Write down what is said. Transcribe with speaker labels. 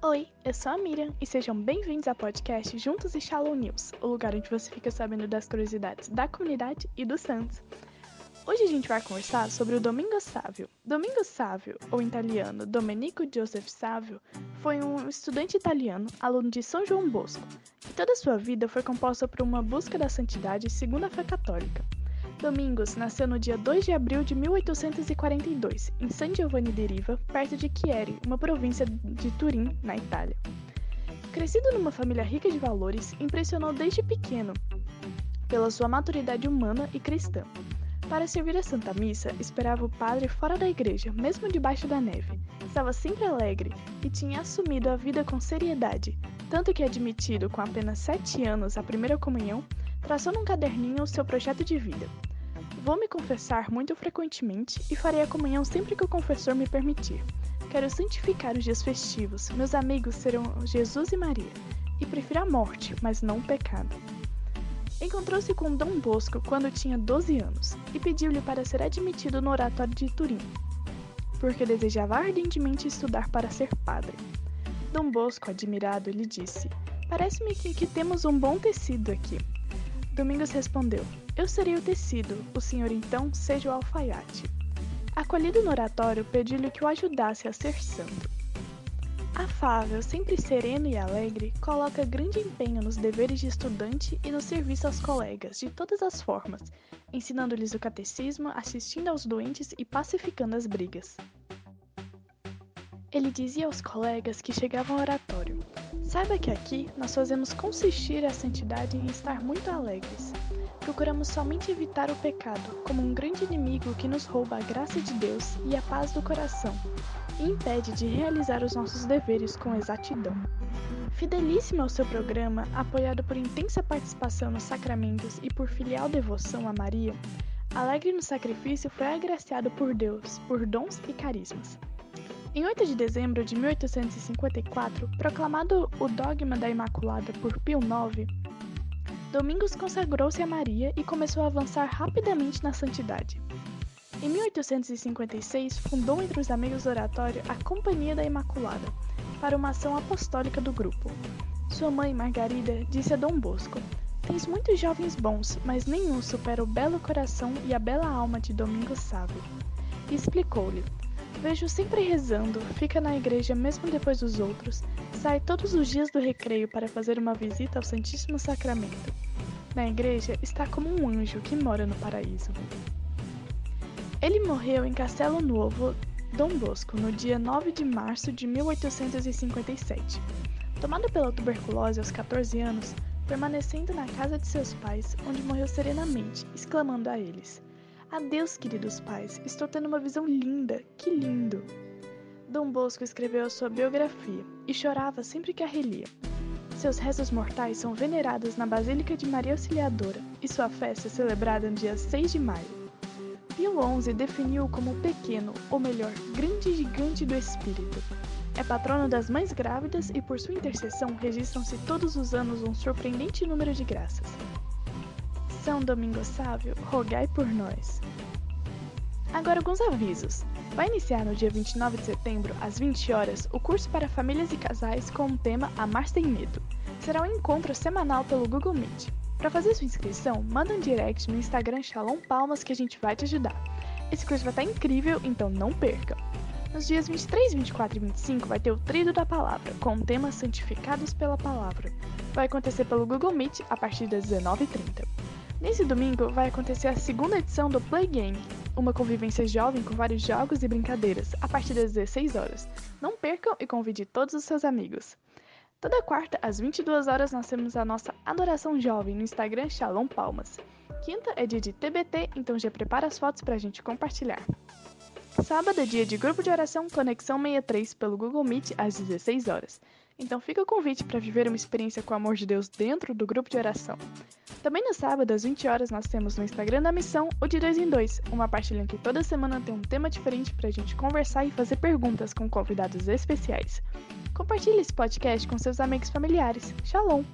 Speaker 1: Oi, eu sou a Miriam e sejam bem-vindos ao podcast Juntos e Shalom News, o lugar onde você fica sabendo das curiosidades da comunidade e dos santos. Hoje a gente vai conversar sobre o Domingo Sávio. Domingo Sávio, ou italiano Domenico Joseph Sávio, foi um estudante italiano, aluno de São João Bosco, e toda a sua vida foi composta por uma busca da santidade segundo a fé católica. Domingos nasceu no dia 2 de abril de 1842, em San Giovanni di Riva, perto de Chieri, uma província de Turim, na Itália. Crescido numa família rica de valores, impressionou desde pequeno pela sua maturidade humana e cristã. Para servir a Santa Missa, esperava o padre fora da igreja, mesmo debaixo da neve. Estava sempre alegre e tinha assumido a vida com seriedade, tanto que admitido com apenas sete anos a primeira comunhão, traçou num caderninho o seu projeto de vida. Vou me confessar muito frequentemente e farei a comunhão sempre que o confessor me permitir. Quero santificar os dias festivos. Meus amigos serão Jesus e Maria. E prefiro a morte, mas não o pecado. Encontrou-se com Dom Bosco quando tinha 12 anos e pediu-lhe para ser admitido no oratório de Turim, porque desejava ardentemente estudar para ser padre. Dom Bosco, admirado, lhe disse: Parece-me que, que temos um bom tecido aqui. Domingos respondeu: Eu serei o tecido, o senhor então seja o alfaiate. Acolhido no oratório, pediu-lhe que o ajudasse a ser santo. Afável, sempre sereno e alegre, coloca grande empenho nos deveres de estudante e no serviço aos colegas, de todas as formas, ensinando-lhes o catecismo, assistindo aos doentes e pacificando as brigas. Ele dizia aos colegas que chegavam ao oratório: Saiba que aqui nós fazemos consistir a santidade em estar muito alegres. Procuramos somente evitar o pecado, como um grande inimigo que nos rouba a graça de Deus e a paz do coração, e impede de realizar os nossos deveres com exatidão. Fidelíssimo ao seu programa, apoiado por intensa participação nos sacramentos e por filial devoção a Maria, alegre no sacrifício foi agraciado por Deus por dons e carismas. Em 8 de dezembro de 1854, proclamado o dogma da Imaculada por Pio IX, Domingos consagrou-se a Maria e começou a avançar rapidamente na santidade. Em 1856, fundou entre os amigos do oratório a Companhia da Imaculada, para uma ação apostólica do grupo. Sua mãe, Margarida, disse a Dom Bosco: Tens muitos jovens bons, mas nenhum supera o belo coração e a bela alma de Domingos Sávio. E explicou-lhe: Vejo sempre rezando, fica na igreja mesmo depois dos outros, sai todos os dias do recreio para fazer uma visita ao Santíssimo Sacramento. Na igreja está como um anjo que mora no paraíso. Ele morreu em Castelo Novo, Dom Bosco, no dia 9 de março de 1857. Tomado pela tuberculose aos 14 anos, permanecendo na casa de seus pais, onde morreu serenamente, exclamando a eles: Adeus, queridos pais, estou tendo uma visão linda, que lindo! Dom Bosco escreveu a sua biografia e chorava sempre que a relia. Seus restos mortais são venerados na Basílica de Maria Auxiliadora e sua festa é celebrada no dia 6 de maio. Pio XI definiu-o como pequeno, ou melhor, grande gigante do espírito. É patrono das mães grávidas e por sua intercessão registram-se todos os anos um surpreendente número de graças. São Domingo Sávio, rogai por nós. Agora alguns avisos. Vai iniciar no dia 29 de setembro, às 20 horas, o curso para famílias e casais com o tema Amar Sem Medo. Será um encontro semanal pelo Google Meet. Para fazer sua inscrição, manda um direct no Instagram Shalom Palmas que a gente vai te ajudar. Esse curso vai estar incrível, então não perca! Nos dias 23, 24 e 25 vai ter o Trido da Palavra, com o tema Santificados pela Palavra. Vai acontecer pelo Google Meet a partir das 19h30. Nesse domingo vai acontecer a segunda edição do Play Game, uma convivência jovem com vários jogos e brincadeiras, a partir das 16 horas. Não percam e convide todos os seus amigos. Toda quarta, às 22 horas, nós temos a nossa Adoração Jovem no Instagram Shalom Palmas. Quinta é dia de TBT, então já prepara as fotos para a gente compartilhar. Sábado é dia de grupo de oração Conexão 63 pelo Google Meet às 16 horas. Então fica o convite para viver uma experiência com o amor de Deus dentro do grupo de oração. Também no sábado, às 20 horas, nós temos no Instagram da Missão o de 2 em 2, uma partilha em que toda semana tem um tema diferente para a gente conversar e fazer perguntas com convidados especiais. Compartilhe esse podcast com seus amigos familiares. Shalom!